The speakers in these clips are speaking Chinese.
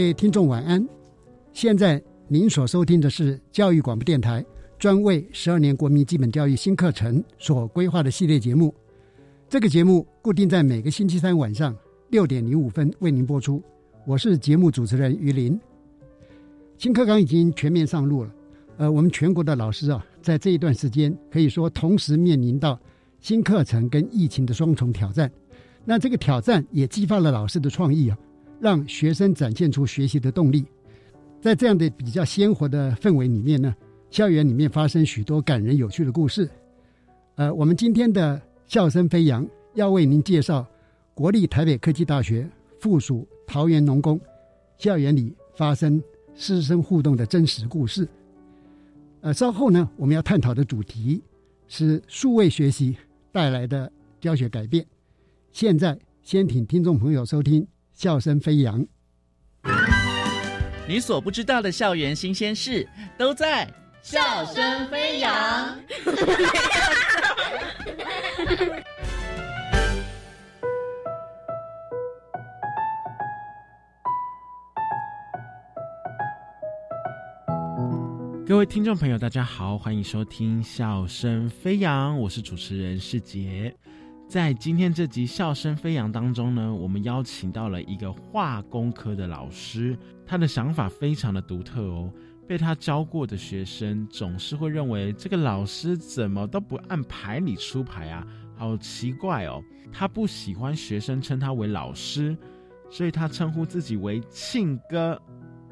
各位听众晚安，现在您所收听的是教育广播电台专为十二年国民基本教育新课程所规划的系列节目。这个节目固定在每个星期三晚上六点零五分为您播出。我是节目主持人于林。新课纲已经全面上路了，呃，我们全国的老师啊，在这一段时间可以说同时面临到新课程跟疫情的双重挑战。那这个挑战也激发了老师的创意啊。让学生展现出学习的动力，在这样的比较鲜活的氛围里面呢，校园里面发生许多感人有趣的故事。呃，我们今天的笑声飞扬要为您介绍国立台北科技大学附属桃园农工校园里发生师生互动的真实故事。呃，稍后呢，我们要探讨的主题是数位学习带来的教学改变。现在先请听众朋友收听。笑声飞扬，你所不知道的校园新鲜事都在笑声飞扬。各位听众朋友，大家好，欢迎收听笑声飞扬，我是主持人世杰。在今天这集《笑声飞扬》当中呢，我们邀请到了一个化工科的老师，他的想法非常的独特哦。被他教过的学生总是会认为这个老师怎么都不按牌理出牌啊，好奇怪哦。他不喜欢学生称他为老师，所以他称呼自己为庆哥。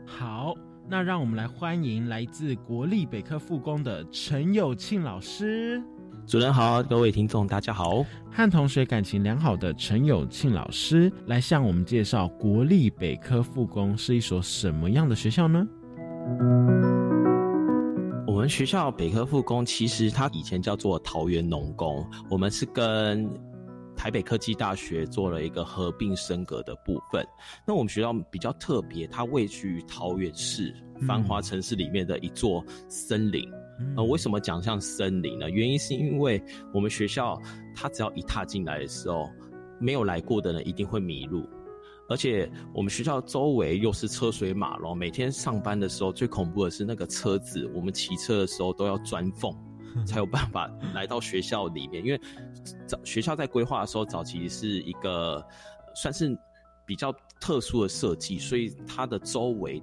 好，那让我们来欢迎来自国立北科复工的陈友庆老师。主人好，各位听众大家好。和同学感情良好的陈友庆老师来向我们介绍国立北科复工是一所什么样的学校呢？我们学校北科复工其实它以前叫做桃园农工，我们是跟台北科技大学做了一个合并升格的部分。那我们学校比较特别，它位居桃园市繁华城市里面的一座森林。呃，为什么讲像森林呢？原因是因为我们学校，他只要一踏进来的时候，没有来过的人一定会迷路，而且我们学校周围又是车水马龙，每天上班的时候最恐怖的是那个车子，我们骑车的时候都要钻缝，才有办法来到学校里面。因为早学校在规划的时候，早期是一个算是比较特殊的设计，所以它的周围。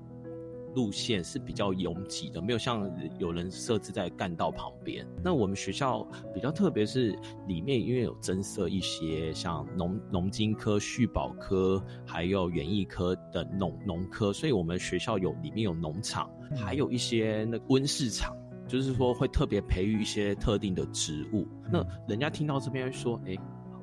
路线是比较拥挤的，没有像有人设置在干道旁边。那我们学校比较特别，是里面因为有增设一些像农农经科、畜保科，还有园艺科的农农科，所以我们学校有里面有农场，还有一些那温室场，就是说会特别培育一些特定的植物。那人家听到这边说，哎。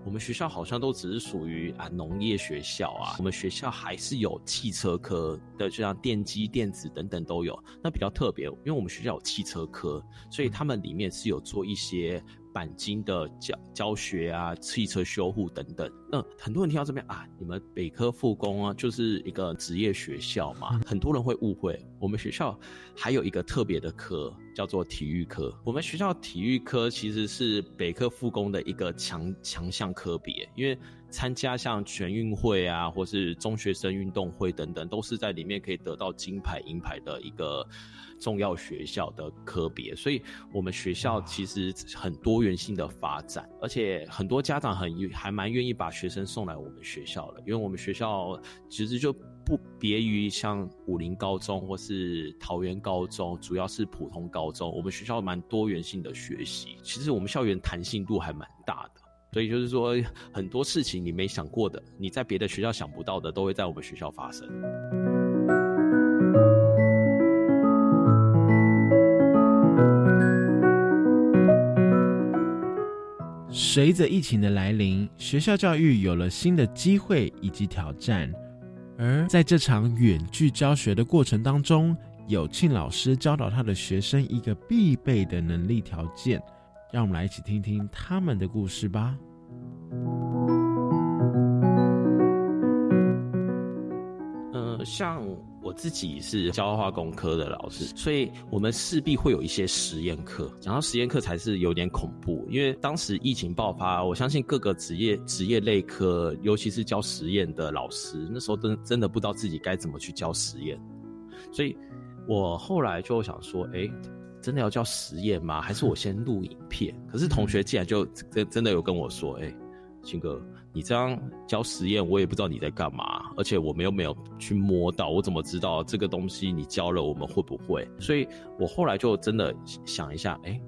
我们学校好像都只是属于啊农业学校啊，我们学校还是有汽车科的，就像电机、电子等等都有。那比较特别，因为我们学校有汽车科，所以他们里面是有做一些钣金的教教学啊，汽车修护等等。那很多人听到这边啊，你们北科复工啊，就是一个职业学校嘛，很多人会误会，我们学校还有一个特别的科，叫做体育科。我们学校体育科其实是北科复工的一个强强项科别，因为参加像全运会啊，或是中学生运动会等等，都是在里面可以得到金牌、银牌的一个。重要学校的科别，所以我们学校其实很多元性的发展，而且很多家长很还蛮愿意把学生送来我们学校的，因为我们学校其实就不别于像武林高中或是桃园高中，主要是普通高中，我们学校蛮多元性的学习，其实我们校园弹性度还蛮大的，所以就是说很多事情你没想过的，你在别的学校想不到的，都会在我们学校发生。随着疫情的来临，学校教育有了新的机会以及挑战。而在这场远距教学的过程当中，有庆老师教导他的学生一个必备的能力条件，让我们来一起听听他们的故事吧。嗯，像。我自己是教化工科的老师，所以我们势必会有一些实验课。讲到实验课才是有点恐怖，因为当时疫情爆发，我相信各个职业职业类科，尤其是教实验的老师，那时候真真的不知道自己该怎么去教实验。所以我后来就想说，哎，真的要教实验吗？还是我先录影片？可是同学竟然就真真的有跟我说，哎，青哥。你这样教实验，我也不知道你在干嘛，而且我们又没有去摸到，我怎么知道这个东西你教了我们会不会？所以我后来就真的想一下，哎，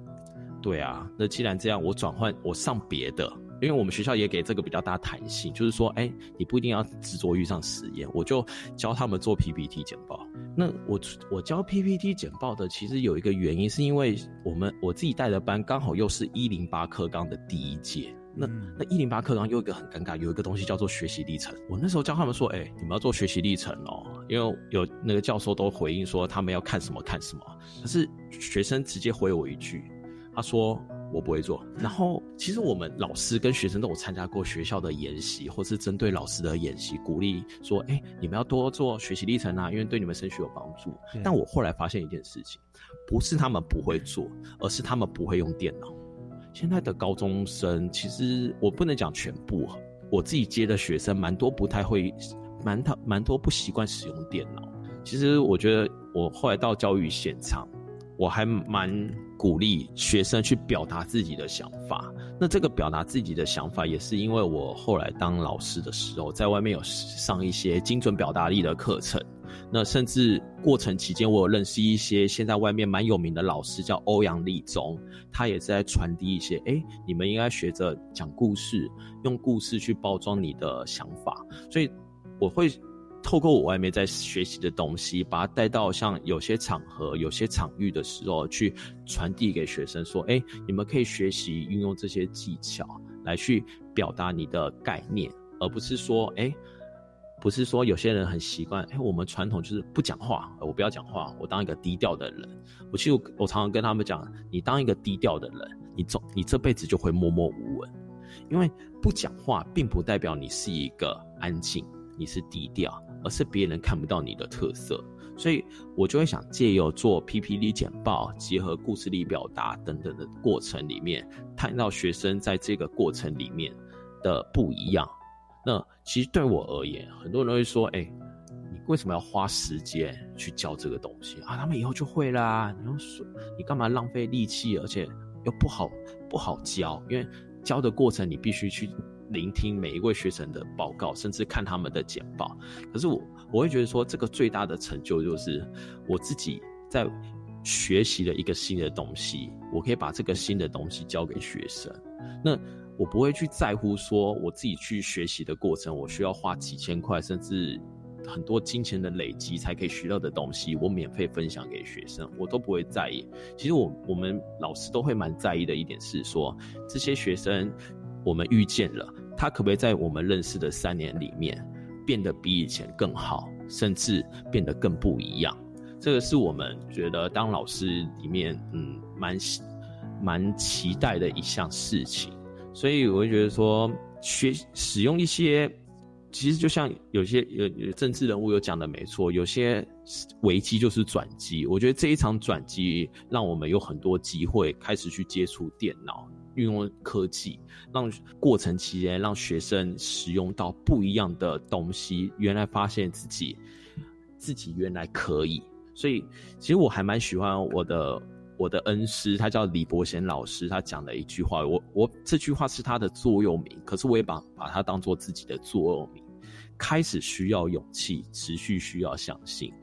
对啊，那既然这样，我转换我上别的，因为我们学校也给这个比较大弹性，就是说，哎，你不一定要执着于上实验，我就教他们做 PPT 简报。那我我教 PPT 简报的，其实有一个原因，是因为我们我自己带的班刚好又是一零八课纲的第一届。那那一零八课纲又一个很尴尬，有一个东西叫做学习历程。我那时候教他们说，哎，你们要做学习历程哦，因为有那个教授都回应说他们要看什么看什么。可是学生直接回我一句，他说我不会做。然后其实我们老师跟学生都有参加过学校的研习，或是针对老师的演习，鼓励说，哎，你们要多做学习历程啊，因为对你们升学有帮助。但我后来发现一件事情，不是他们不会做，而是他们不会用电脑。现在的高中生，其实我不能讲全部，我自己接的学生蛮多不太会，蛮他蛮多不习惯使用电脑。其实我觉得，我后来到教育现场，我还蛮鼓励学生去表达自己的想法。那这个表达自己的想法，也是因为我后来当老师的时候，在外面有上一些精准表达力的课程。那甚至过程期间，我有认识一些现在外面蛮有名的老师，叫欧阳立中，他也是在传递一些，哎，你们应该学着讲故事，用故事去包装你的想法。所以我会透过我外面在学习的东西，把它带到像有些场合、有些场域的时候，去传递给学生，说，哎，你们可以学习运用这些技巧来去表达你的概念，而不是说，哎。不是说有些人很习惯，哎，我们传统就是不讲话，我不要讲话，我当一个低调的人。我其实我常常跟他们讲，你当一个低调的人，你总你这辈子就会默默无闻，因为不讲话并不代表你是一个安静，你是低调，而是别人看不到你的特色。所以我就会想借由做 PPT 简报，结合故事力表达等等的过程里面，看到学生在这个过程里面的不一样。那其实对我而言，很多人会说：“哎，你为什么要花时间去教这个东西啊？他们以后就会啦。你用说，你干嘛浪费力气？而且又不好不好教，因为教的过程你必须去聆听每一位学生的报告，甚至看他们的简报。可是我我会觉得说，这个最大的成就就是我自己在学习了一个新的东西，我可以把这个新的东西教给学生。那。我不会去在乎说我自己去学习的过程，我需要花几千块，甚至很多金钱的累积才可以学到的东西，我免费分享给学生，我都不会在意。其实我我们老师都会蛮在意的一点是说，这些学生我们遇见了，他可不可以在我们认识的三年里面变得比以前更好，甚至变得更不一样？这个是我们觉得当老师里面嗯蛮蛮期待的一项事情。所以我会觉得说，学使用一些，其实就像有些有有政治人物有讲的没错，有些危机就是转机。我觉得这一场转机让我们有很多机会开始去接触电脑，运用科技，让过程期间让学生使用到不一样的东西，原来发现自己自己原来可以。所以其实我还蛮喜欢我的。我的恩师，他叫李伯贤老师，他讲的一句话，我我这句话是他的座右铭，可是我也把把它当做自己的座右铭。开始需要勇气，持续需要相信。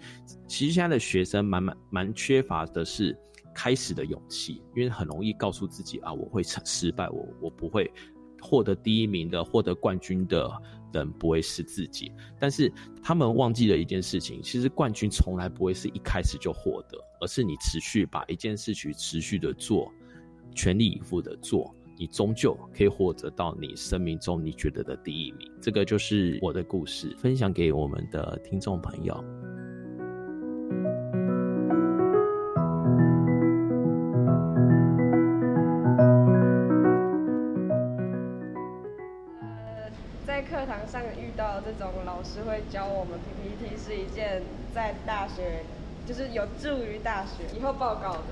其实现在的学生蛮蛮蛮缺乏的是开始的勇气，因为很容易告诉自己啊，我会成失败，我我不会获得第一名的，获得冠军的。人不会是自己，但是他们忘记了一件事情，其实冠军从来不会是一开始就获得，而是你持续把一件事情持续的做，全力以赴的做，你终究可以获得到你生命中你觉得的第一名。这个就是我的故事，分享给我们的听众朋友。种老师会教我们 PPT 是一件在大学就是有助于大学以后报告的。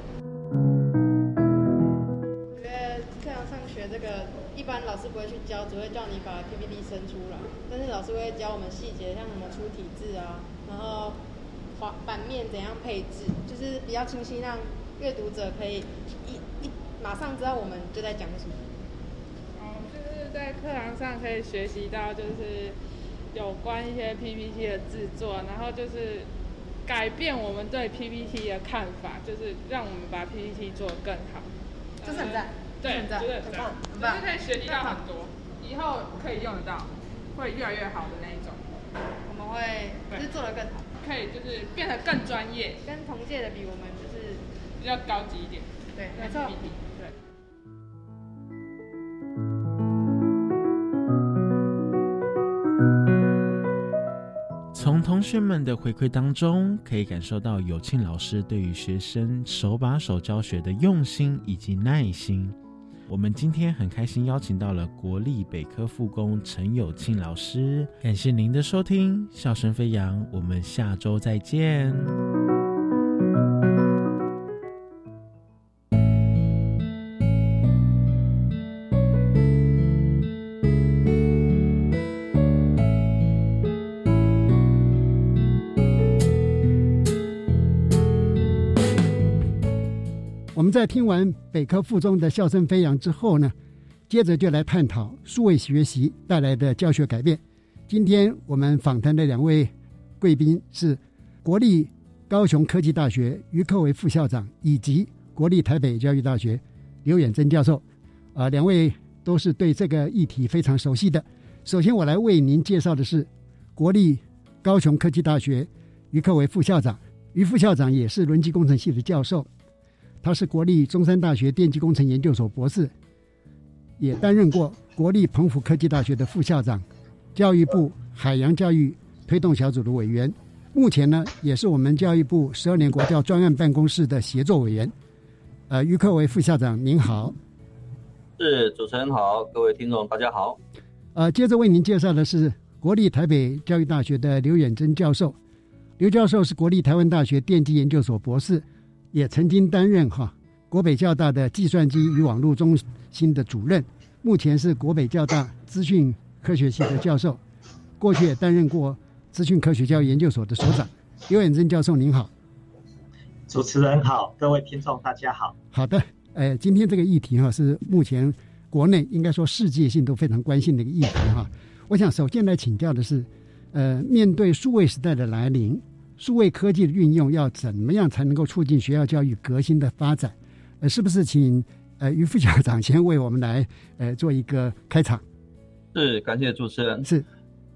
我觉得课堂上学这个，一般老师不会去教，只会叫你把 PPT 生出来。但是老师会教我们细节，像什么出体字啊，然后画版面怎样配置，就是比较清晰，让阅读者可以一一马上知道我们就在讲什么。哦，就是在课堂上可以学习到，就是。有关一些 PPT 的制作，然后就是改变我们对 PPT 的看法，就是让我们把 PPT 做得更好。就是很赞，对，很赞，很棒，就是可以学习到很多，以后可以用得到，会越来越好的那一种。我们会就是做得更好，可以就是变得更专业，跟同届的比，我们就是比较高级一点。对，没错。从同学们的回馈当中，可以感受到有庆老师对于学生手把手教学的用心以及耐心。我们今天很开心邀请到了国立北科附工陈有庆老师，感谢您的收听，笑声飞扬，我们下周再见。在听完北科附中的笑声飞扬之后呢，接着就来探讨数位学习带来的教学改变。今天我们访谈的两位贵宾是国立高雄科技大学于克为副校长，以及国立台北教育大学刘远征教授。啊，两位都是对这个议题非常熟悉的。首先，我来为您介绍的是国立高雄科技大学于克为副校长，于副校长也是轮机工程系的教授。他是国立中山大学电机工程研究所博士，也担任过国立澎湖科技大学的副校长，教育部海洋教育推动小组的委员，目前呢也是我们教育部十二年国教专案办公室的协作委员。呃，于克为副校长您好，是主持人好，各位听众大家好。呃，接着为您介绍的是国立台北教育大学的刘远征教授，刘教授是国立台湾大学电机研究所博士。也曾经担任哈国北教大的计算机与网络中心的主任，目前是国北教大资讯科学系的教授，过去也担任过资讯科学教育研究所的所长。刘远征教授您好，主持人好，各位听众大家好。好的，呃，今天这个议题哈是目前国内应该说世界性都非常关心的一个议题哈。我想首先来请教的是，呃，面对数位时代的来临。数位科技的运用要怎么样才能够促进学校教育革新的发展？呃，是不是请呃于副校长先为我们来呃做一个开场？是，感谢主持人。是，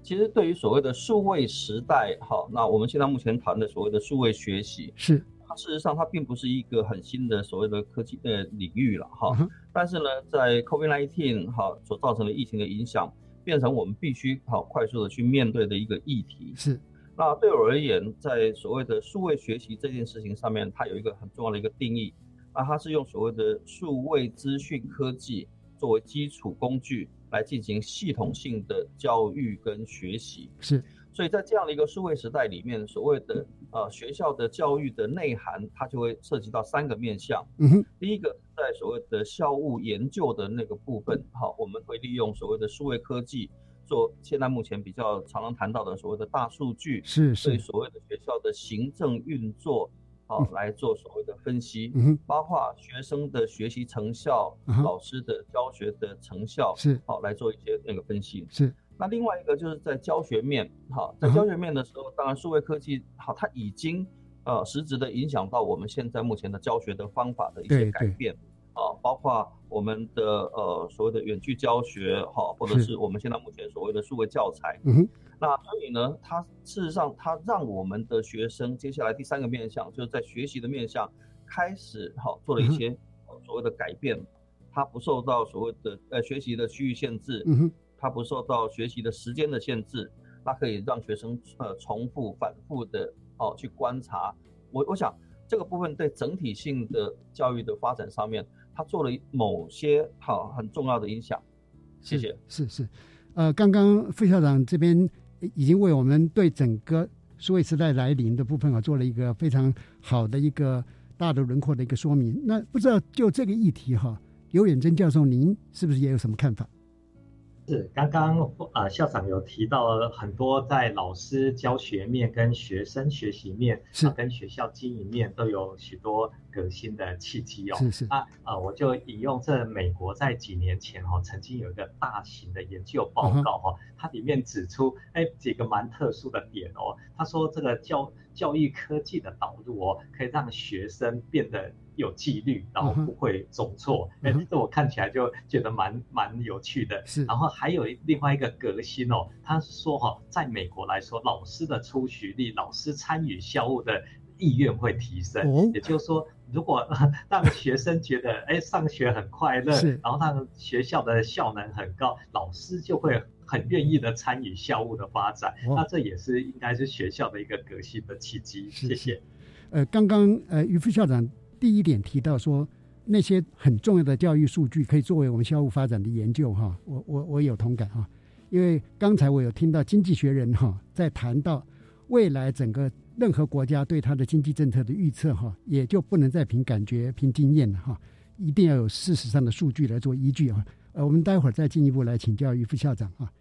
其实对于所谓的数位时代，哈，那我们现在目前谈的所谓的数位学习，是它事实上它并不是一个很新的所谓的科技呃领域了哈。但是呢，在 COVID-19 哈所造成的疫情的影响，变成我们必须好快速的去面对的一个议题。是。那对我而言，在所谓的数位学习这件事情上面，它有一个很重要的一个定义。那它是用所谓的数位资讯科技作为基础工具来进行系统性的教育跟学习。是，所以在这样的一个数位时代里面，所谓的呃学校的教育的内涵，它就会涉及到三个面向。嗯哼，第一个在所谓的校务研究的那个部分，好，我们会利用所谓的数位科技。做现在目前比较常常谈到的所谓的大数据，是是。对所谓的学校的行政运作，好、来做所谓的分析，嗯哼。包括学生的学习成效、嗯老师的教学的成效，是。好、来做一些那个分析。是。那另外一个就是在教学面，好，在教学面的时候，当然数位科技好，它已经呃实质的影响到我们现在目前的教学的方法的一些对对。改变。啊，包括我们的呃所谓的远距教学哈，或者是。是我们现在目前所谓的数位教材。嗯哼，那所以呢，它事实上它让我们的学生接下来第三个面向，就是在学习的面向开始哈做了一些呃所谓的改变，它不受到所谓的呃学习的区域限制，嗯哼，它不受到学习的时间的限制，它可以让学生呃重复反复的哦去观察。我我想这个部分对整体性的教育的发展上面，他做了某些好很重要的影响。谢谢。是是，呃，刚刚副校长这边已经为我们对整个数位时代来临的部分啊，做了一个非常好的一个大的轮廓的一个说明。那不知道就这个议题哈，刘远征教授，您是不是也有什么看法？是，刚刚呃校长有提到很多在老师教学面跟学生学习面，是、啊、跟学校经营面都有许多革新的契机哦。是是啊呃，我就引用这美国在几年前哈、哦、曾经有一个大型的研究报告哈、哦，它里面指出哎几个蛮特殊的点哦。他说这个教教育科技的导入哦，可以让学生变得有纪律，然后不会走错。哎、嗯，这我看起来就觉得蛮蛮有趣的。是，然后还有另外一个革新哦，他说哈、哦，在美国来说，老师的出席率、老师参与校务的意愿会提升。哦，也就是说，如果 让学生觉得哎上学很快乐，然后让学校的效能很高，老师就会很愿意的参与校务的发展。哦、那这也是应该是学校的一个革新的契机。谢谢。呃，刚刚呃于副校长。第一点提到说，那些很重要的教育数据可以作为我们校务发展的研究哈，我我我有同感哈，因为刚才我有听到经济学人哈在谈到未来整个任何国家对它的经济政策的预测哈，也就不能再凭感觉、凭经验了哈，一定要有事实上的数据来做依据啊。呃，我们待会儿再进一步来请教于副校长啊。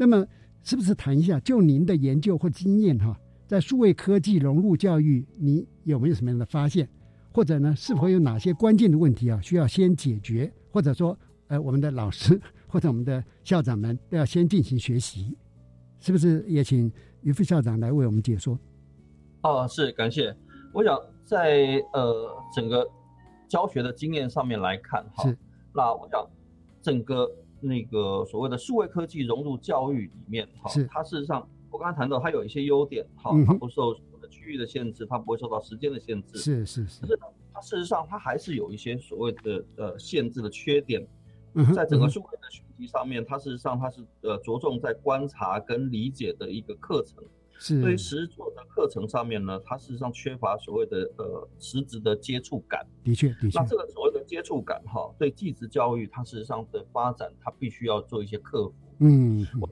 那么，是不是谈一下就您的研究或经验哈，在数位科技融入教育，你有没有什么样的发现？或者呢，是否有哪些关键的问题啊，需要先解决？或者说，呃，我们的老师或者我们的校长们都要先进行学习，是不是？也请于副校长来为我们解说。哦，是感谢。我想在呃整个教学的经验上面来看，哈，那我想整个那个所谓的数位科技融入教育里面，哈，它事实上我刚才谈到它有一些优点，哈，它不受。区域的限制，它不会受到时间的限制。是是是。可是它事实上，它还是有一些所谓的呃限制的缺点。嗯、在整个数位的学习上面，它事实上它是呃着重在观察跟理解的一个课程。是。对于实作的课程上面呢，它事实上缺乏所谓的呃实质的接触感。的确的确。那这个所谓的接触感哈，对技职教育它事实上的发展，它必须要做一些克服。嗯。我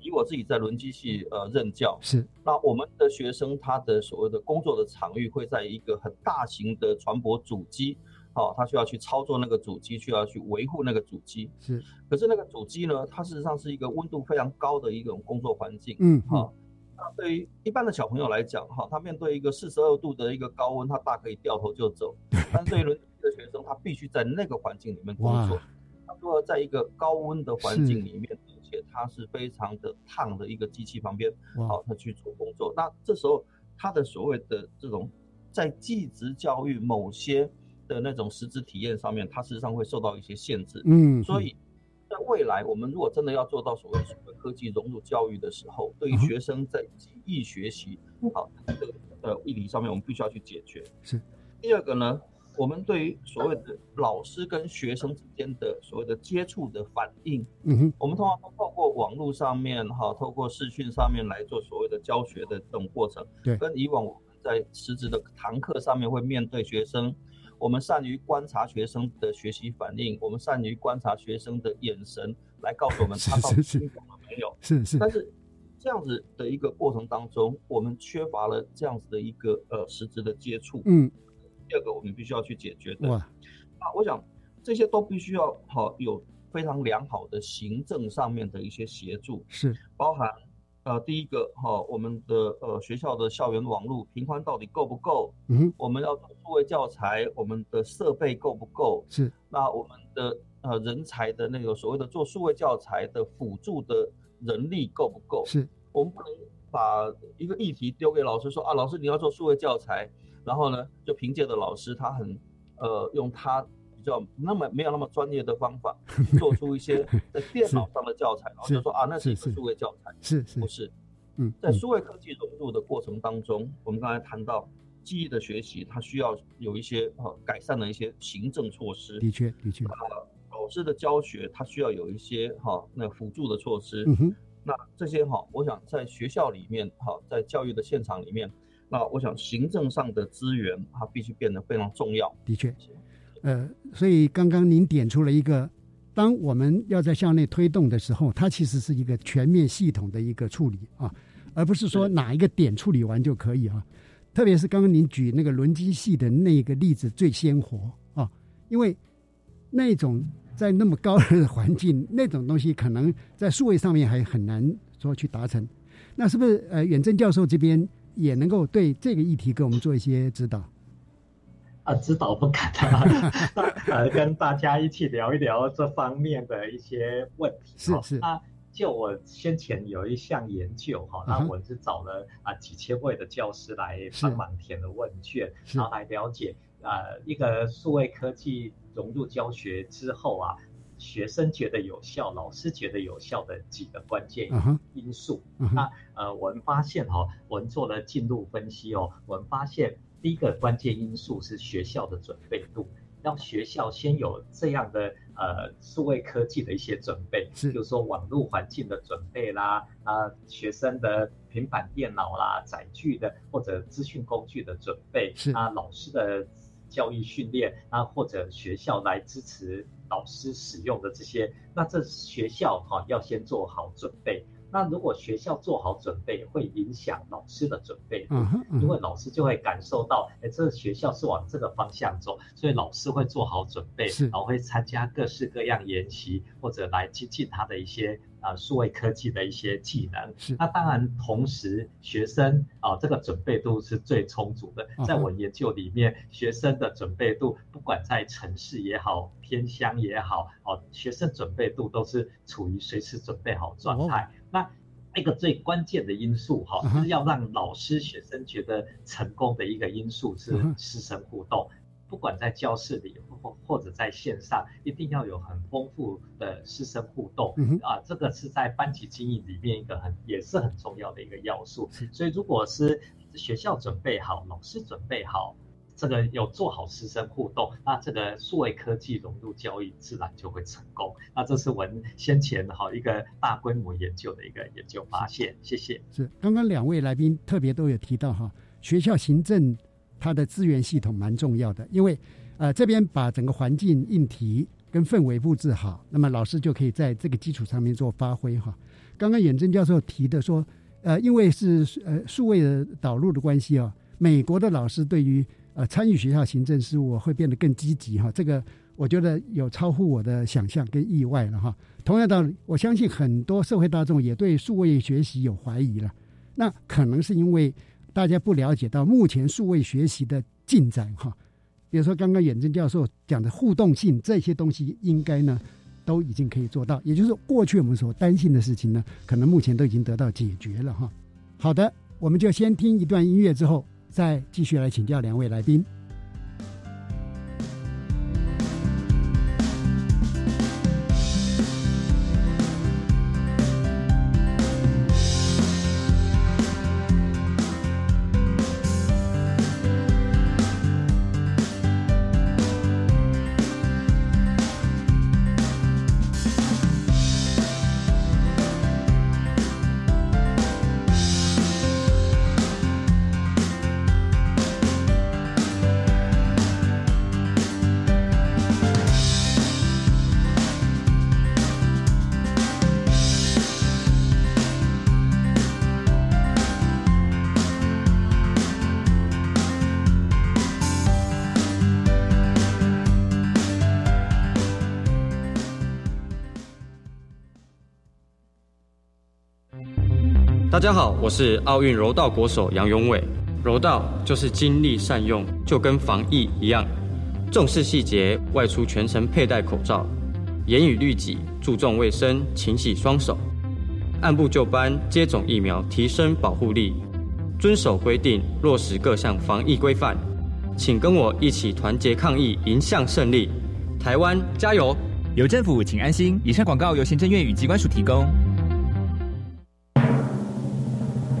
以我自己在轮机系呃任教，是那我们的学生他的所谓的工作的场域会在一个很大型的船舶主机，好、哦，他需要去操作那个主机，需要去维护那个主机。是，可是那个主机呢，它事实上是一个温度非常高的一种工作环境。嗯，哈、哦，那对于一般的小朋友来讲，哈、哦，他面对一个四十二度的一个高温，他大可以掉头就走。但是对于轮机的学生，他必须在那个环境里面工作。他如果在一个高温的环境里面。而且它是非常的烫的一个机器旁边，好，他去做工作。那这时候他的所谓的这种在技职教育某些的那种实质体验上面，他事实上会受到一些限制。嗯，所以在未来，我们如果真的要做到所谓的科技融入教育的时候，对于学生在记忆学习，好，这个呃议题上面，我们必须要去解决。是。第二个呢？我们对于所谓的老师跟学生之间的所谓的接触的反应，嗯哼，我们通常都透过网络上面哈，透过视讯上面来做所谓的教学的这种过程，对，跟以往我们在实质的堂课上面会面对学生，我们善于观察学生的学习反应，我们善于观察学生的眼神，来告诉我们他到底听懂了没有。是是。但是这样子的一个过程当中，我们缺乏了这样子的一个呃实质的接触。嗯。第二个，我们必须要去解决的。哇。那我想这些都必须要好有非常良好的行政上面的一些协助，是包含。呃，第一个哈，我们的呃学校的校园网络频宽到底够不够？嗯，我们要做数位教材，我们的设备够不够？是。那我们的呃人才的那个所谓的做数位教材的辅助的人力够不够？是。我们不能把一个议题丢给老师说啊，老师你要做数位教材，然后呢就凭借着老师他很呃用他。叫那么没有那么专业的方法，做出一些 在电脑上的教材，然后就说啊，那是一个数位教材，是是不是？嗯，在数位科技融入的过程当中，我们刚才谈到记忆的学习，它需要有一些呃改善的一些行政措施。的确，的确。老师的教学，它需要有一些哈那辅助的措施。嗯哼。那这些哈，我想在学校里面哈，在教育的现场里面，那我想行政上的资源，它必须变得非常重要。的确。呃，所以刚刚您点出了一个，当我们要在向内推动的时候，它其实是一个全面系统的一个处理啊，而不是说哪一个点处理完就可以啊。特别是刚刚您举那个轮机系的那个例子最鲜活啊，因为那种在那么高的环境，那种东西可能在数位上面还很难说去达成。那是不是呃，远征教授这边也能够对这个议题给我们做一些指导？啊，指导不敢啊，呃，跟大家一起聊一聊这方面的一些问题。是是啊，就我先前有一项研究哈，那我是找了啊几千位的教师来帮忙填了问卷，然后来了解啊一个数位科技融入教学之后啊，学生觉得有效，老师觉得有效的几个关键因素。那呃，我们发现哈，我们做了进入分析哦，我们发现。第一个关键因素是学校的准备度，让学校先有这样的呃数位科技的一些准备，是，就是说网络环境的准备啦，啊学生的平板电脑啦、载具的或者资讯工具的准备，是啊老师的教育训练啊或者学校来支持老师使用的这些，那这学校哈要先做好准备。那如果学校做好准备，会影响老师的准备，因为老师就会感受到，哎，这个学校是往这个方向走，所以老师会做好准备，然后会参加各式各样研习，或者来精进他的一些啊数位科技的一些技能。那当然，同时学生啊这个准备度是最充足的。在我研究里面，学生的准备度，不管在城市也好，偏乡也好，哦，学生准备度都是处于随时准备好状态。那一个最关键的因素哈，是要让老师、学生觉得成功的一个因素是师生互动。不管在教室里或或者在线上，一定要有很丰富的师生互动嗯啊，这个是在班级经营里面一个很也是很重要的一个要素。所以，如果是学校准备好，老师准备好。这个有做好师生互动，那这个数位科技融入教育，自然就会成功。那这是我们先前哈一个大规模研究的一个研究发现。谢谢。是刚刚两位来宾特别都有提到哈，学校行政它的资源系统蛮重要的，因为呃这边把整个环境硬题跟氛围布置好，那么老师就可以在这个基础上面做发挥哈。刚刚远征教授提的说，呃因为是呃数位的导入的关系啊，美国的老师对于呃，参与学校行政事务会变得更积极哈，这个我觉得有超乎我的想象跟意外了哈。同样道理，我相信很多社会大众也对数位学习有怀疑了，那可能是因为大家不了解到目前数位学习的进展哈。比如说刚刚远征教授讲的互动性这些东西，应该呢都已经可以做到，也就是过去我们所担心的事情呢，可能目前都已经得到解决了哈。好的，我们就先听一段音乐之后。再继续来请教两位来宾。大家好，我是奥运柔道国手杨永伟。柔道就是精力善用，就跟防疫一样，重视细节，外出全程佩戴口罩，严以律己，注重卫生，勤洗双手，按部就班接种疫苗，提升保护力，遵守规定，落实各项防疫规范。请跟我一起团结抗疫，迎向胜利。台湾加油！有政府，请安心。以上广告由行政院与机关署提供。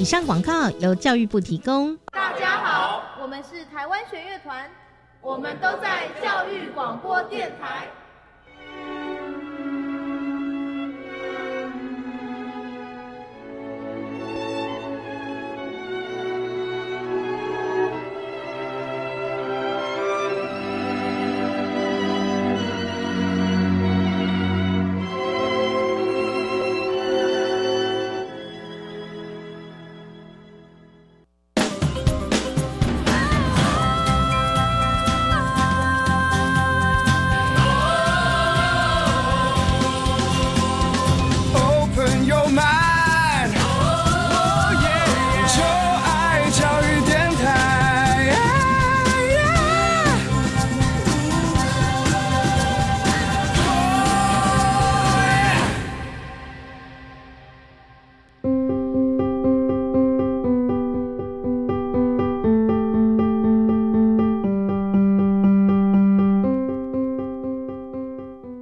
以上广告由教育部提供。大家好，我们是台湾弦乐团，我们都在教育广播电台。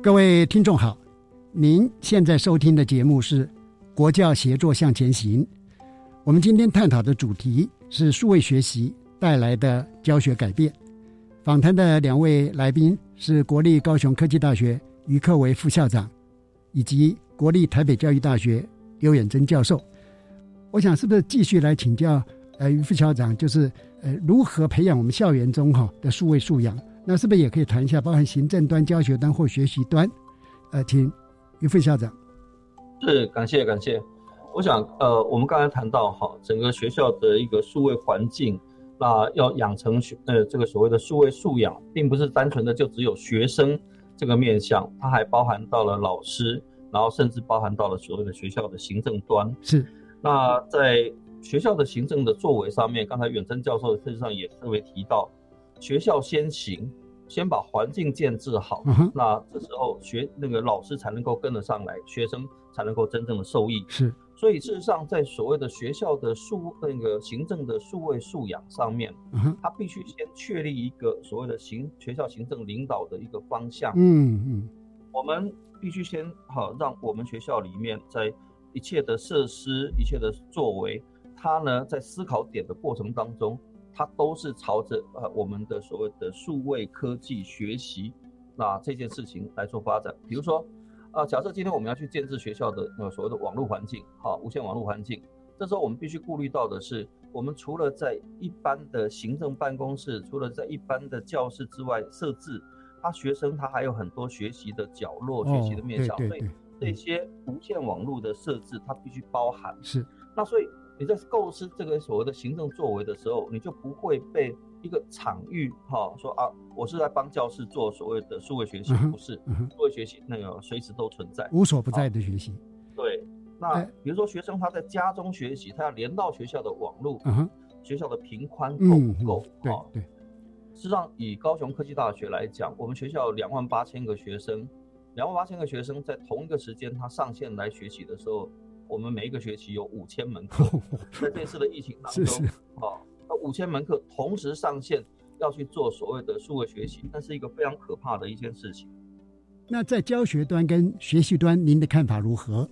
各位听众好，您现在收听的节目是《国教协作向前行》。我们今天探讨的主题是数位学习带来的教学改变。访谈的两位来宾是国立高雄科技大学于克为副校长，以及国立台北教育大学刘远征教授。我想是不是继续来请教呃于副校长，就是呃如何培养我们校园中哈的数位素养？那是不是也可以谈一下，包含行政端、教学端或学习端？呃，请于副校长。是，感谢感谢。我想，呃，我们刚才谈到哈，整个学校的一个数位环境，那要养成学呃这个所谓的数位素养，并不是单纯的就只有学生这个面向，它还包含到了老师，然后甚至包含到了所谓的学校的行政端。是。那在学校的行政的作为上面，刚才远征教授实际上也特别提到。学校先行，先把环境建制好，那这时候学那个老师才能够跟得上来，学生才能够真正的受益。是，所以事实上，在所谓的学校的数那个行政的数位素养上面，他必须先确立一个所谓的行学校行政领导的一个方向。嗯嗯，我们必须先好让我们学校里面在一切的设施、一切的作为，他呢在思考点的过程当中。它都是朝着呃我们的所谓的数位科技学习那这件事情来做发展。比如说，呃，假设今天我们要去建制学校的呃所谓的网络环境，好，无线网络环境，这时候我们必须顾虑到的是，我们除了在一般的行政办公室，除了在一般的教室之外设置，他学生他还有很多学习的角落、学习的面向，所以这些无线网络的设置它必须包含。是，那所以。你在构思这个所谓的行政作为的时候，你就不会被一个场域哈说啊，我是在帮教室做所谓的数位学习，不是数位学习那个随时都存在，无所不在的学习。对，那比如说学生他在家中学习，他要连到学校的网络，学校的频宽够不够？对对。实际上，以高雄科技大学来讲，我们学校有两万八千个学生，两万八千个学生在同一个时间他上线来学习的时候。我们每一个学期有五千门课，在这次的疫情当中，啊，那五千门课同时上线，要去做所谓的数位学习，那是一个非常可怕的一件事情。那在教学端跟学习端，您的看法如何？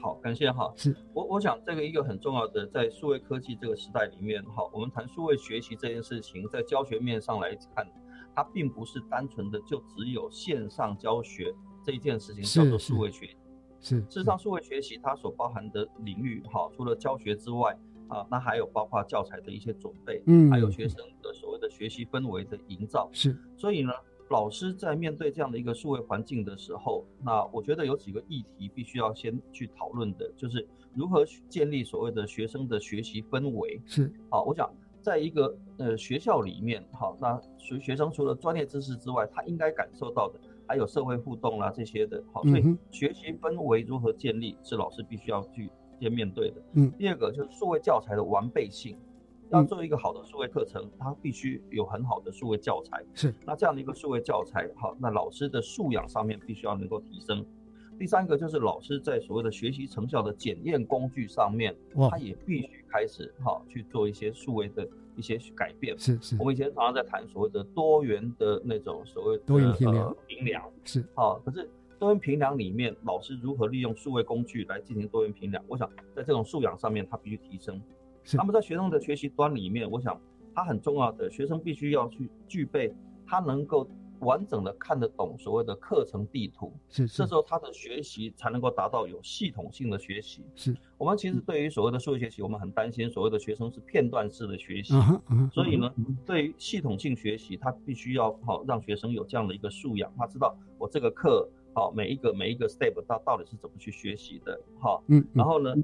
好，感谢哈。是我我想这个一个很重要的，在数位科技这个时代里面，哈，我们谈数位学习这件事情，在教学面上来看，它并不是单纯的就只有线上教学这一件事情叫做数位学习。是，事实上，数位学习它所包含的领域，哈，除了教学之外，啊，那还有包括教材的一些准备，嗯，还有学生的所谓的学习氛围的营造。是，所以呢。老师在面对这样的一个数位环境的时候，那我觉得有几个议题必须要先去讨论的，就是如何建立所谓的学生的学习氛围。是，好，我想在一个呃学校里面，哈，那学学生除了专业知识之外，他应该感受到的还有社会互动啦这些的，好，所以学习氛围如何建立是老师必须要去先面对的。嗯，第二个就是数位教材的完备性。要做一个好的数位课程，它必须有很好的数位教材。是，那这样的一个数位教材，好，那老师的素养上面必须要能够提升。第三个就是老师在所谓的学习成效的检验工具上面，他也必须开始哈去做一些数位的一些改变。是是，我们以前常常在谈所谓的多元的那种所谓多元评量，评量是好，可是多元评量里面，老师如何利用数位工具来进行多元评量？我想在这种素养上面，他必须提升。那么在学生的学习端里面，我想他很重要的学生必须要去具备，他能够完整的看得懂所谓的课程地图，是，这时候他的学习才能够达到有系统性的学习。是我们其实对于所谓的数学学习，我们很担心所谓的学生是片段式的学习，所以呢，对于系统性学习，他必须要好让学生有这样的一个素养，他知道我这个课。好，每一个每一个 step 到到底是怎么去学习的？好，嗯，然后呢，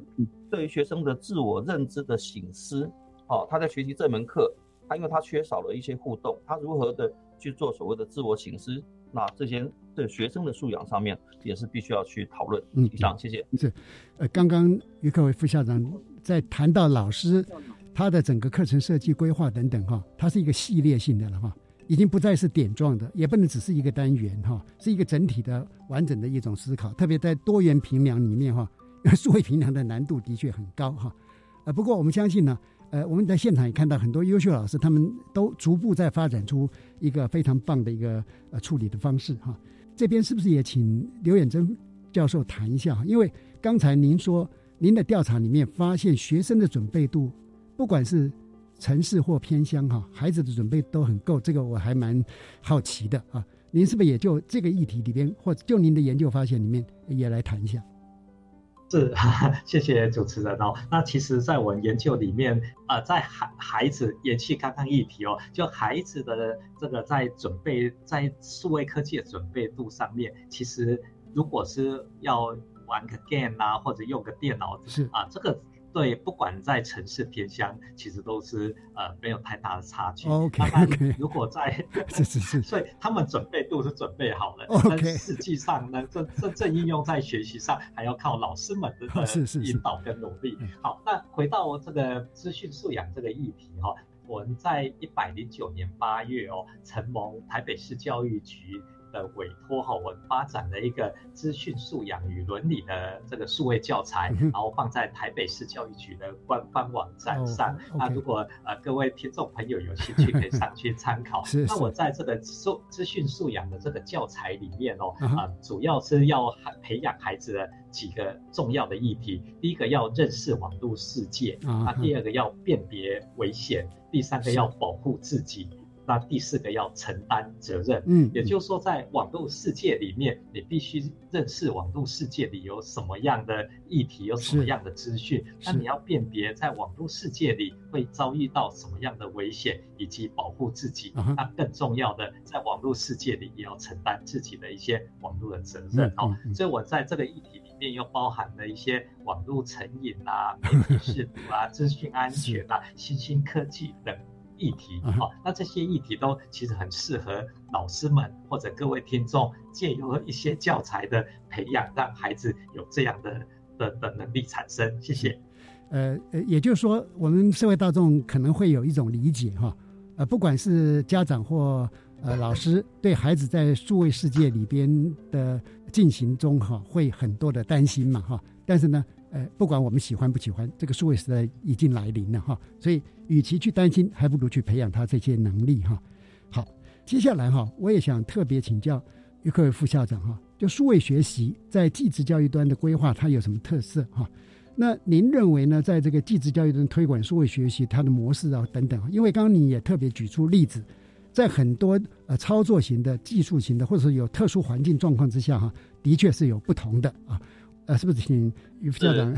对于学生的自我认知的醒思，好，他在学习这门课，他因为他缺少了一些互动，他如何的去做所谓的自我醒思？那这些对学生的素养上面也是必须要去讨论。嗯，以上，谢谢。是，呃，刚刚于克伟副校长在谈到老师他的整个课程设计规划等等哈，它是一个系列性的了哈。已经不再是点状的，也不能只是一个单元哈，是一个整体的完整的一种思考。特别在多元评量里面哈，数位评量的难度的确很高哈。呃，不过我们相信呢，呃，我们在现场也看到很多优秀老师，他们都逐步在发展出一个非常棒的一个呃处理的方式哈。这边是不是也请刘远征教授谈一下？因为刚才您说您的调查里面发现学生的准备度，不管是城市或偏乡哈，孩子的准备都很够，这个我还蛮好奇的啊。您是不是也就这个议题里边，或就您的研究发现里面也来谈一下？是，谢谢主持人哦。那其实，在我研究里面，呃，在孩孩子延续刚刚议题哦，就孩子的这个在准备在数位科技的准备度上面，其实如果是要玩个 game 啊，或者用个电脑，是啊，这个。对，不管在城市偏乡，其实都是呃没有太大的差距。OK OK。如果在是 是是，所以他们准备度是准备好了。OK。实际上呢，真真正应用在学习上，还要靠老师们的 引导跟努力。好，那回到这个资讯素养这个议题哈，我们在一百零九年八月哦，承蒙台北市教育局。的委托哈，我发展了一个资讯素养与伦理的这个数位教材，然后放在台北市教育局的官方网站上。那如果呃各位听众朋友有兴趣，可以上去参考。那我在这个素资讯素养的这个教材里面哦，啊，主要是要培养孩子的几个重要的议题。第一个要认识网络世界，那第二个要辨别危险，第三个要保护自己。那第四个要承担责任，嗯，也就是说，在网络世界里面，你必须认识网络世界里有什么样的议题，有什么样的资讯。那你要辨别在网络世界里会遭遇到什么样的危险，以及保护自己。那更重要的，在网络世界里也要承担自己的一些网络的责任哦。所以我在这个议题里面又包含了一些网络成瘾啊、媒体试毒啊、资讯安全啊、新兴科技等。议题好，那这些议题都其实很适合老师们或者各位听众借由一些教材的培养，让孩子有这样的的的能力产生。谢谢。呃呃，也就是说，我们社会大众可能会有一种理解哈，呃，不管是家长或呃老师，对孩子在数位世界里边的进行中哈，会很多的担心嘛哈，但是呢。呃，不管我们喜欢不喜欢，这个数位时代已经来临了哈。所以，与其去担心，还不如去培养他这些能力哈。好，接下来哈，我也想特别请教于克伟副校长哈，就数位学习在技职教育端的规划，它有什么特色哈？那您认为呢？在这个技职教育端推广数位学习，它的模式啊等等，因为刚刚你也特别举出例子，在很多呃操作型的、技术型的，或者是有特殊环境状况之下哈，的确是有不同的啊。呃，是不是请于副校长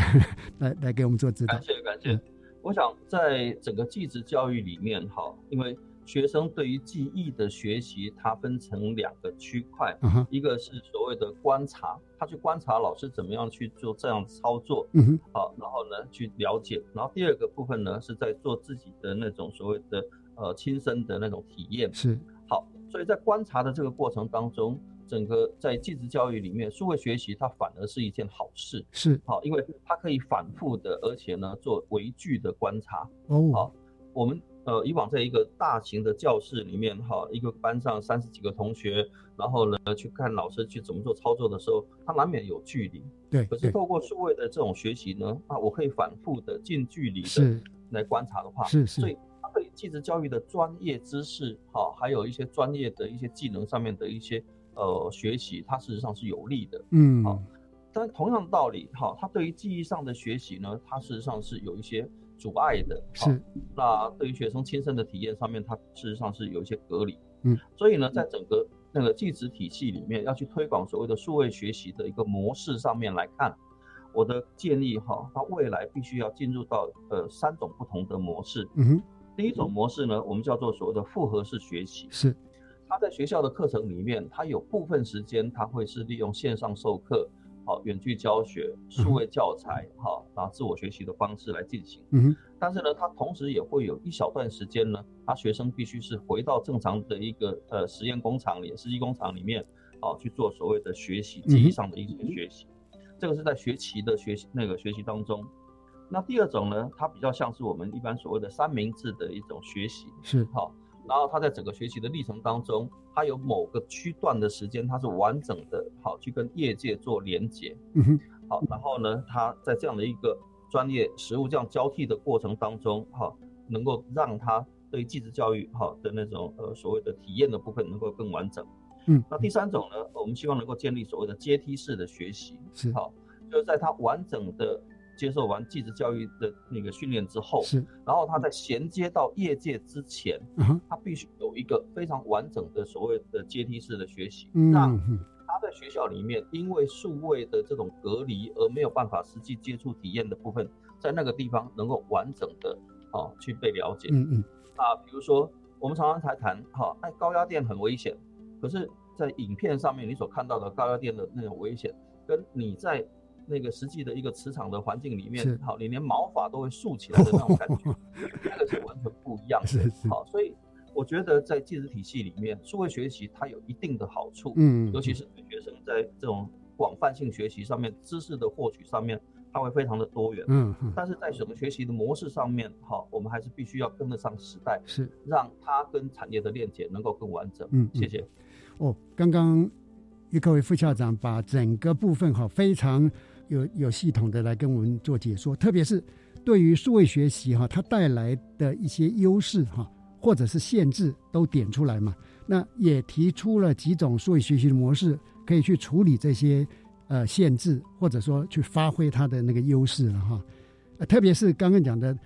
来来给我们做指导？感谢感谢。我想在整个技职教育里面哈，因为学生对于记忆的学习，它分成两个区块，一个是所谓的观察，他去观察老师怎么样去做这样操作，嗯哼，好，然后呢去了解，然后第二个部分呢是在做自己的那种所谓的呃亲身的那种体验，是好，所以在观察的这个过程当中，整个在技职教育里面，数位学习它反而是一件好事，是好，因为它可以反复的，而且呢做微距的观察，哦，好，我们。呃，以往在一个大型的教室里面，哈，一个班上三十几个同学，然后呢，去看老师去怎么做操作的时候，他难免有距离。对。可是透过数位的这种学习呢，啊，我可以反复的近距离的来观察的话，是是。所以它对技职教育的专业知识，哈，还有一些专业的一些技能上面的一些呃学习，它事实上是有利的。嗯。好，但同样的道理，哈，它对于记忆上的学习呢，它事实上是有一些。阻碍的是，那对于学生亲身的体验上面，它事实上是有一些隔离。嗯，所以呢，在整个那个技职体系里面，要去推广所谓的数位学习的一个模式上面来看，我的建议哈，它未来必须要进入到呃三种不同的模式。嗯哼，第一种模式呢，我们叫做所谓的复合式学习。是，他在学校的课程里面，他有部分时间他会是利用线上授课。好，远距教学、数位教材，哈，然后自我学习的方式来进行。但是呢，他同时也会有一小段时间呢，他学生必须是回到正常的一个呃实验工厂里、实际工厂里面，啊，去做所谓的学习、记忆上的一些学习。这个是在学期的学习那个学习当中。那第二种呢，它比较像是我们一般所谓的三明治的一种学习。是。好。然后他在整个学习的历程当中，他有某个区段的时间，他是完整的，好去跟业界做连接。嗯哼，好，然后呢，他在这样的一个专业实务这样交替的过程当中，哈，能够让他对技职教育哈的那种呃所谓的体验的部分能够更完整。嗯，那第三种呢，我们希望能够建立所谓的阶梯式的学习，是好，就是在他完整的。接受完技职教育的那个训练之后，是，然后他在衔接到业界之前，嗯他必须有一个非常完整的所谓的阶梯式的学习，让他在学校里面因为数位的这种隔离而没有办法实际接触体验的部分，在那个地方能够完整的啊去被了解，嗯嗯，啊，比如说我们常常才谈哈，哎，高压电很危险，可是，在影片上面你所看到的高压电的那种危险，跟你在那个实际的一个磁场的环境里面，好，你连毛发都会竖起来的那种感觉，那个是完全不一样的。是是。好，所以我觉得在技职体系里面，数位学习它有一定的好处，嗯，尤其是对学生在这种广泛性学习上面，知识的获取上面，它会非常的多元，嗯嗯。但是在整个学习的模式上面，好，我们还是必须要跟得上时代，是，让它跟产业的链接能够更完整。嗯，谢谢。哦，刚刚于各位副校长把整个部分哈非常。有有系统的来跟我们做解说，特别是对于数位学习哈，它带来的一些优势哈，或者是限制都点出来嘛。那也提出了几种数位学习的模式，可以去处理这些呃限制，或者说去发挥它的那个优势了哈。呃，特别是刚刚讲的，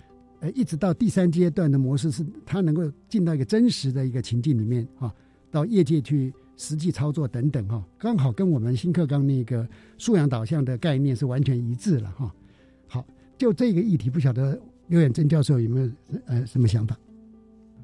呃，一直到第三阶段的模式，是它能够进到一个真实的一个情境里面啊，到业界去。实际操作等等哈，刚好跟我们新课纲那个素养导向的概念是完全一致了哈。好，就这个议题，不晓得刘远征教授有没有呃什么想法？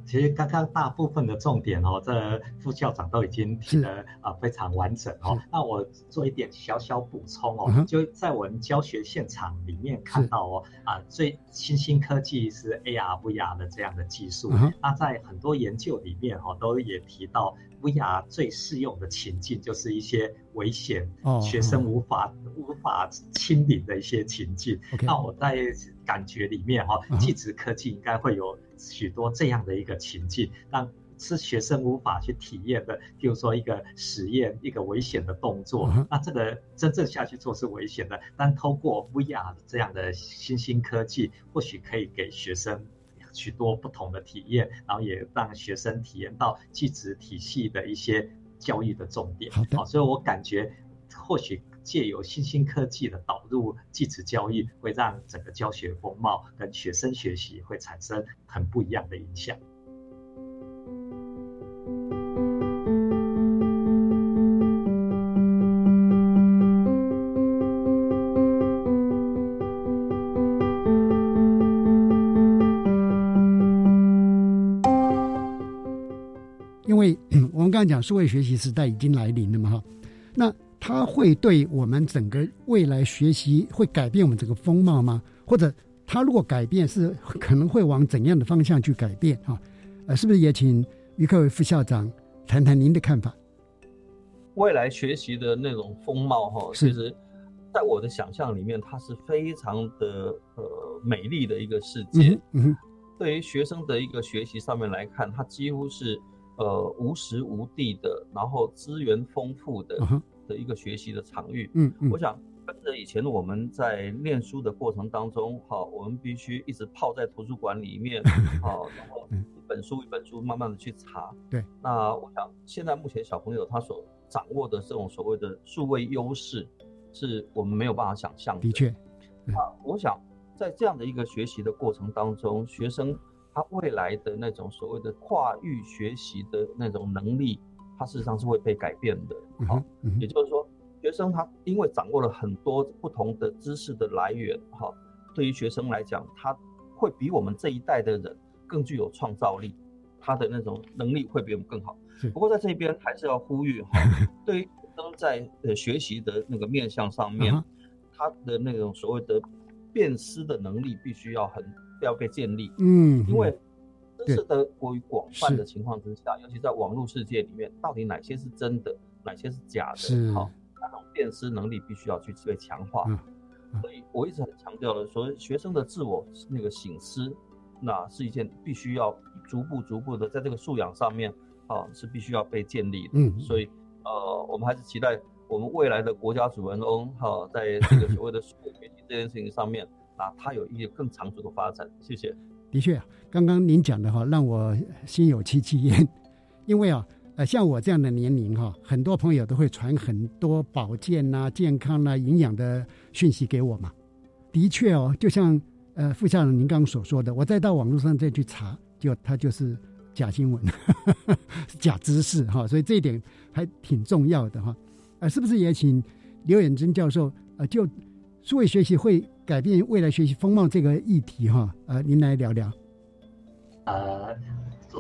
其实刚刚大部分的重点哦，这副校长都已经提得啊非常完整哦。那我做一点小小补充哦，就在我们教学现场里面看到哦啊，最新兴科技是 AR、VR 的这样的技术。那在很多研究里面哈，都也提到 VR 最适用的情境就是一些危险、学生无法无法亲临的一些情境。那我在感觉里面哈，技职科技应该会有。许多这样的一个情境，让是学生无法去体验的，譬如说一个实验、一个危险的动作，那这个真正下去做是危险的。但透过 VR 这样的新兴科技，或许可以给学生许多不同的体验，然后也让学生体验到技职体系的一些教育的重点。好，所以我感觉或许。借由新兴科技的导入，继职教育会让整个教学风貌跟学生学习会产生很不一样的影响。因为 我们刚才讲数位学习时代已经来临了嘛，哈，那。它会对我们整个未来学习会改变我们这个风貌吗？或者它如果改变，是可能会往怎样的方向去改变？哈，呃，是不是也请于克伟副校长谈谈您的看法？未来学习的那种风貌，哈，其实在我的想象里面，它是非常的呃美丽的一个世界。嗯，对于学生的一个学习上面来看，它几乎是呃无时无地的，然后资源丰富的。的一个学习的场域，嗯嗯，我想跟着以前我们在念书的过程当中，哈，我们必须一直泡在图书馆里面，好，然后一本书一本书慢慢的去查，对。那我想现在目前小朋友他所掌握的这种所谓的数位优势，是我们没有办法想象的。的确，啊，我想在这样的一个学习的过程当中，学生他未来的那种所谓的跨域学习的那种能力。它事实上是会被改变的，好，也就是说，学生他因为掌握了很多不同的知识的来源，哈，对于学生来讲，他会比我们这一代的人更具有创造力，他的那种能力会比我们更好。不过在这边还是要呼吁哈，对于学生在呃学习的那个面向上面，他的那种所谓的辨识的能力必须要很要被建立，嗯，因为。知识的过于广泛的情况之下，尤其在网络世界里面，到底哪些是真的，哪些是假的？好，那种辨识能力必须要去被强化。所以我一直很强调的，所谓学生的自我那个醒思，那是一件必须要逐步逐步的在这个素养上面啊，是必须要被建立的。嗯，所以呃，我们还是期待我们未来的国家主人翁哈，在这个所谓的数学学习这件事情上面，啊，他有一个更长足的发展。谢谢。的确，刚刚您讲的哈，让我心有戚戚焉。因为啊，呃，像我这样的年龄哈，很多朋友都会传很多保健呐、健康呐、营养的讯息给我嘛。的确哦，就像呃副校长您刚刚所说的，我再到网络上再去查，就它就是假新闻、假知识哈。所以这一点还挺重要的哈。呃，是不是也请刘远征教授呃，就数位学习会？改变未来学习风貌这个议题，哈，呃，您来聊聊。呃，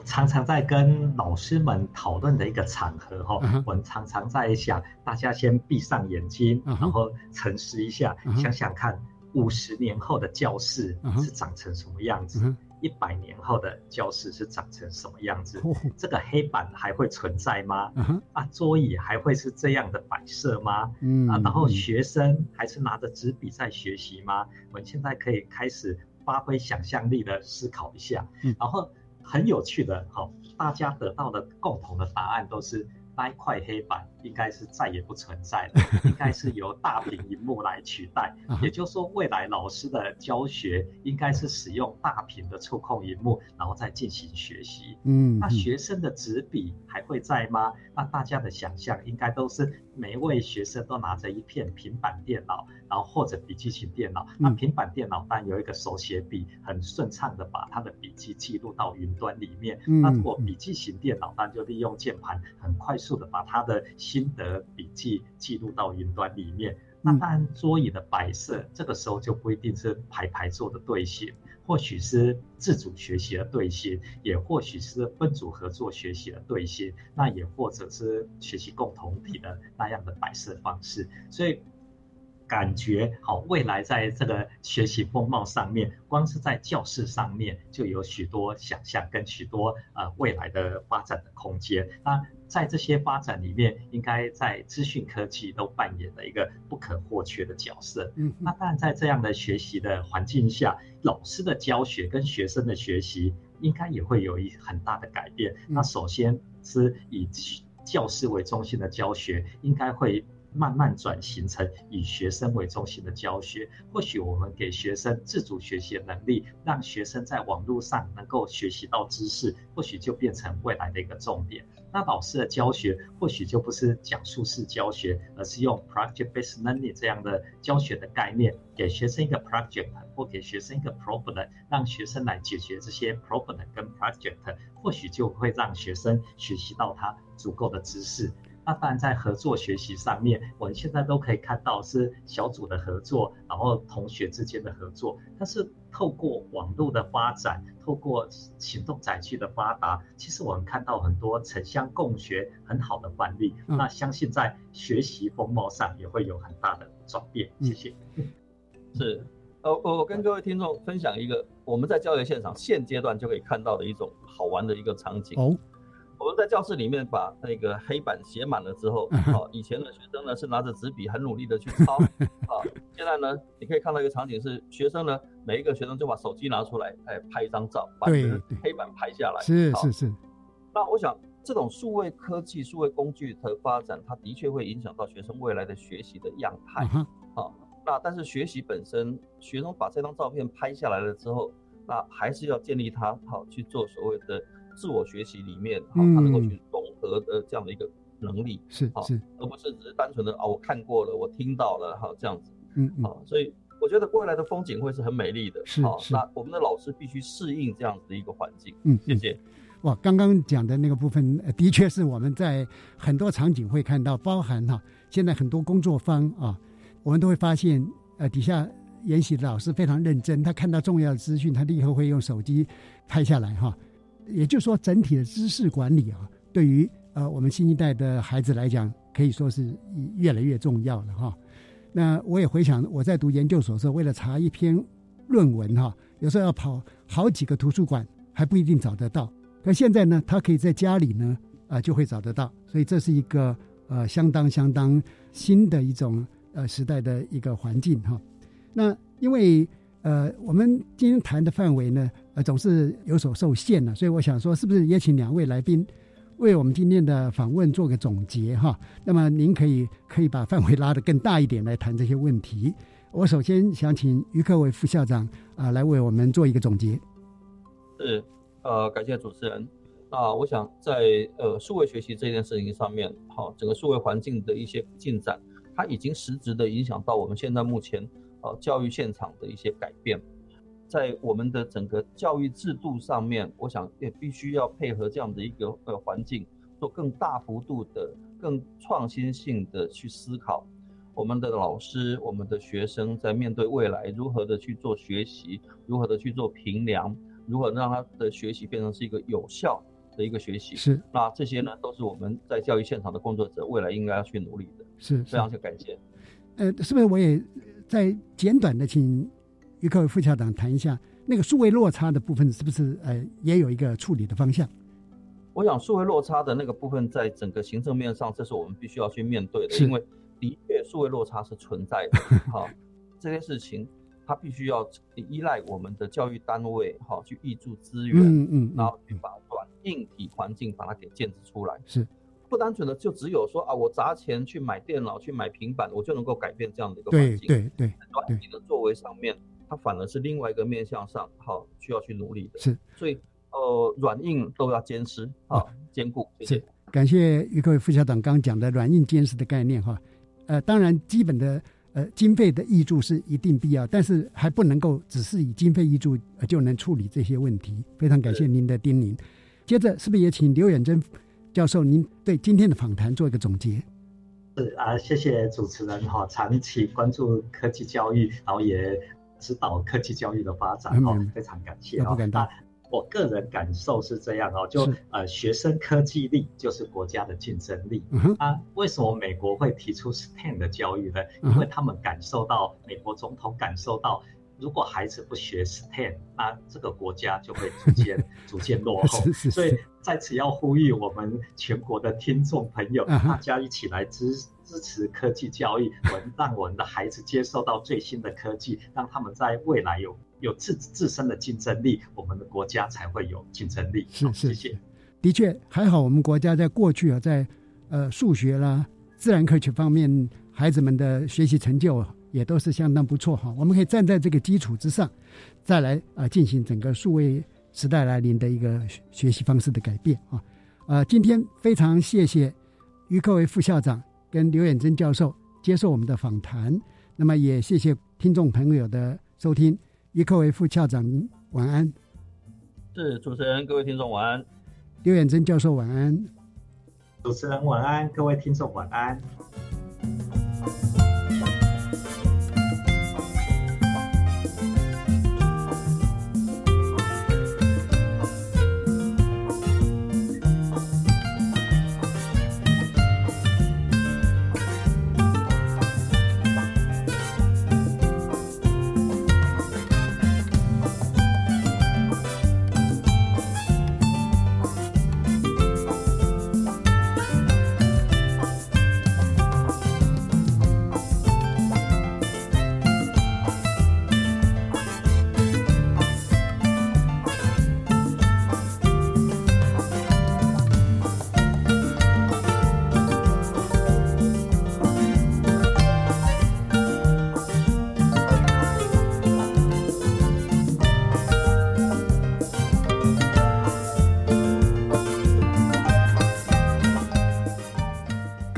常常在跟老师们讨论的一个场合，哈，我们常常在想，大家先闭上眼睛，然后沉思一下，想想看，五十年后的教室是长成什么样子。一百年后的教室是长成什么样子？这个黑板还会存在吗？啊，桌椅还会是这样的摆设吗？嗯啊，然后学生还是拿着纸笔在学习吗？我们现在可以开始发挥想象力的思考一下。然后很有趣的，好，大家得到的共同的答案都是。那一块黑板应该是再也不存在了，应该是由大屏荧幕来取代。也就是说，未来老师的教学应该是使用大屏的触控荧幕，然后再进行学习。嗯，那学生的纸笔还会在吗？那大家的想象应该都是每一位学生都拿着一片平板电脑，然后或者笔记型电脑。那平板电脑当然有一个手写笔，很顺畅的把他的笔记记录到云端里面。那如果笔记型电脑，当然就利用键盘很快速的把他的心得笔记记录到云端里面。那当然桌椅的摆设，这个时候就不一定是排排坐的队形。或许是自主学习的队形，也或许是分组合作学习的队形，那也或者是学习共同体的那样的摆设方式。所以感觉好，未来在这个学习风貌上面，光是在教室上面就有许多想象跟许多呃未来的发展的空间。那在这些发展里面，应该在资讯科技都扮演了一个不可或缺的角色。嗯，那当然在这样的学习的环境下，老师的教学跟学生的学习应该也会有一很大的改变。那首先是以教师为中心的教学，应该会。慢慢转型成以学生为中心的教学，或许我们给学生自主学习的能力，让学生在网络上能够学习到知识，或许就变成未来的一个重点。那老师的教学或许就不是讲述式教学，而是用 project-based learning 这样的教学的概念，给学生一个 project 或给学生一个 problem，让学生来解决这些 problem 跟 project，或许就会让学生学习到他足够的知识。那当然，在合作学习上面，我们现在都可以看到是小组的合作，然后同学之间的合作。但是透过网络的发展，透过行动载具的发达，其实我们看到很多城乡共学很好的范例。那相信在学习风貌上也会有很大的转变。谢谢。是，呃，我跟各位听众分享一个我们在教学现场现阶段就可以看到的一种好玩的一个场景。哦。我们在教室里面把那个黑板写满了之后，好，以前的学生呢是拿着纸笔很努力的去抄，啊，现在呢你可以看到一个场景是学生呢每一个学生就把手机拿出来，哎，拍一张照，把这个黑板拍下来，是是是。那我想这种数位科技、数位工具的发展，它的确会影响到学生未来的学习的样态，好，那但是学习本身，学生把这张照片拍下来了之后，那还是要建立他好去做所谓的。自我学习里面，好，他能够去融合的这样的一个能力是是，而不是只是单纯的啊，我看过了，我听到了，哈，这样子，嗯，好，所以我觉得未来的风景会是很美丽的，是是。那我们的老师必须适应这样子的一个环境，嗯，谢谢。哇，刚刚讲的那个部分，的确是我们在很多场景会看到，包含哈，现在很多工作坊啊，我们都会发现，呃，底下研习的老师非常认真，他看到重要的资讯，他立刻会用手机拍下来，哈。也就是说，整体的知识管理啊，对于呃我们新一代的孩子来讲，可以说是越来越重要了哈。那我也回想，我在读研究所的时候，为了查一篇论文哈，有时候要跑好几个图书馆，还不一定找得到。可现在呢，他可以在家里呢，啊就会找得到。所以这是一个呃相当相当新的一种呃时代的一个环境哈。那因为呃我们今天谈的范围呢。呃，总是有所受限了，所以我想说，是不是也请两位来宾为我们今天的访问做个总结哈？那么您可以可以把范围拉得更大一点来谈这些问题。我首先想请于克伟副校长啊来为我们做一个总结。是，呃，感谢主持人。那我想在呃数位学习这件事情上面，好，整个数位环境的一些进展，它已经实质的影响到我们现在目前呃教育现场的一些改变。在我们的整个教育制度上面，我想也必须要配合这样的一个呃环境，做更大幅度的、更创新性的去思考。我们的老师、我们的学生在面对未来如何的去做学习，如何的去做评量，如何让他的学习变成是一个有效的一个学习。是。那这些呢，都是我们在教育现场的工作者未来应该要去努力的。是。非常感谢。呃，是不是我也在简短的请？与各位副校长谈一下，那个数位落差的部分是不是呃也有一个处理的方向？我想数位落差的那个部分，在整个行政面上，这是我们必须要去面对的，因为的确数位落差是存在的。好，这些事情它必须要依赖我们的教育单位，好去挹注资源，嗯嗯，然后去把软硬体环境把它给建制出来。是，不单纯的就只有说啊，我砸钱去买电脑、去买平板，我就能够改变这样的一个环境。对对对，软体的作为上面。它反而是另外一个面向上，好需要去努力的。是，所以呃，软硬都要兼施，啊兼顾。谢谢。感谢于各位副校长刚讲的软硬兼施的概念哈。呃，当然基本的呃经费的挹注是一定必要，但是还不能够只是以经费挹注就能处理这些问题。非常感谢您的叮咛。接着是不是也请刘远珍教授您对今天的访谈做一个总结？是啊，谢谢主持人哈，长期关注科技教育，然后也。指导科技教育的发展哦，非常感谢哦。那我个人感受是这样哦，就呃，学生科技力就是国家的竞争力啊。为什么美国会提出 STEM 的教育呢？因为他们感受到美国总统感受到，如果孩子不学 STEM，那这个国家就会逐渐 逐渐落后。所以在此要呼吁我们全国的听众朋友，大家一起来支。支持科技教育，我们让我们的孩子接受到最新的科技，让他们在未来有有自自身的竞争力，我们的国家才会有竞争力。是是，谢谢。的确还好，我们国家在过去啊，在呃数学啦、自然科学方面，孩子们的学习成就也都是相当不错哈。我们可以站在这个基础之上，再来啊进行整个数位时代来临的一个学习方式的改变啊。呃，今天非常谢谢于克维副校长跟刘远珍教授接受我们的访谈。那么也谢谢听众朋友的收听。于克维副校长，您晚安。是主持人，各位听众晚安。刘远珍教授晚安。主持人晚安，各位听众晚安。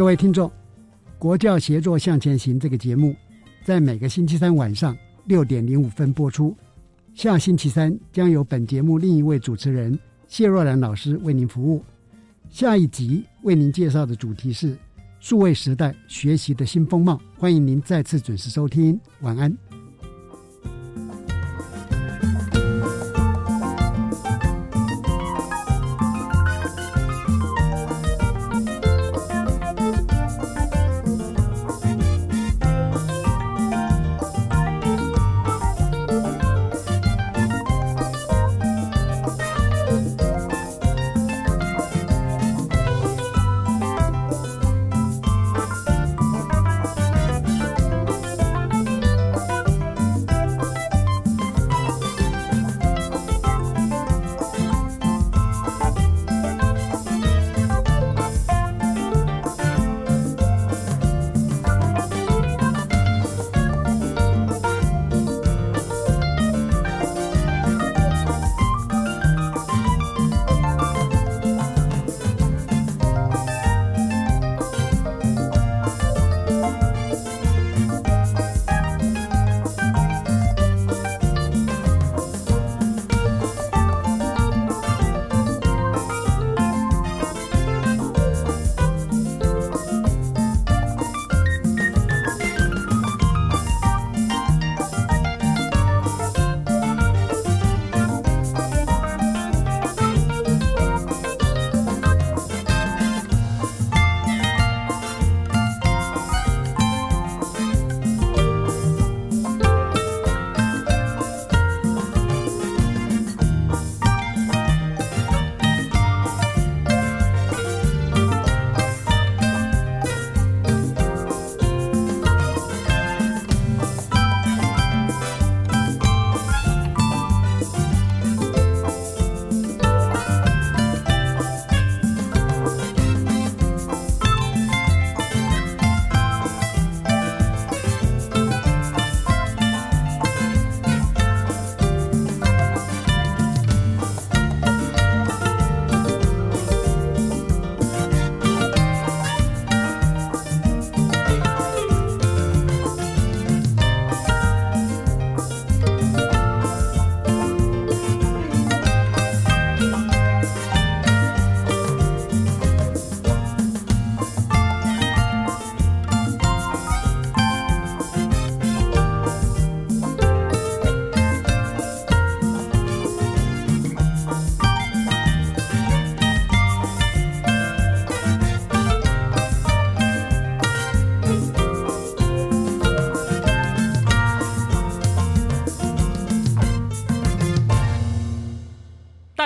各位听众，《国教协作向前行》这个节目在每个星期三晚上六点零五分播出。下星期三将由本节目另一位主持人谢若兰老师为您服务。下一集为您介绍的主题是数位时代学习的新风貌，欢迎您再次准时收听。晚安。